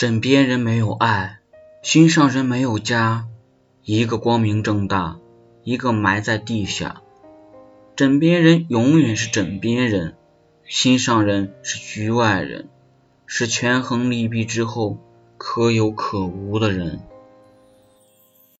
枕边人没有爱心上人没有家一个光明正大一个埋在地下。枕边人永远是枕边人心上人是局外人是权衡利弊之后可有可无的人。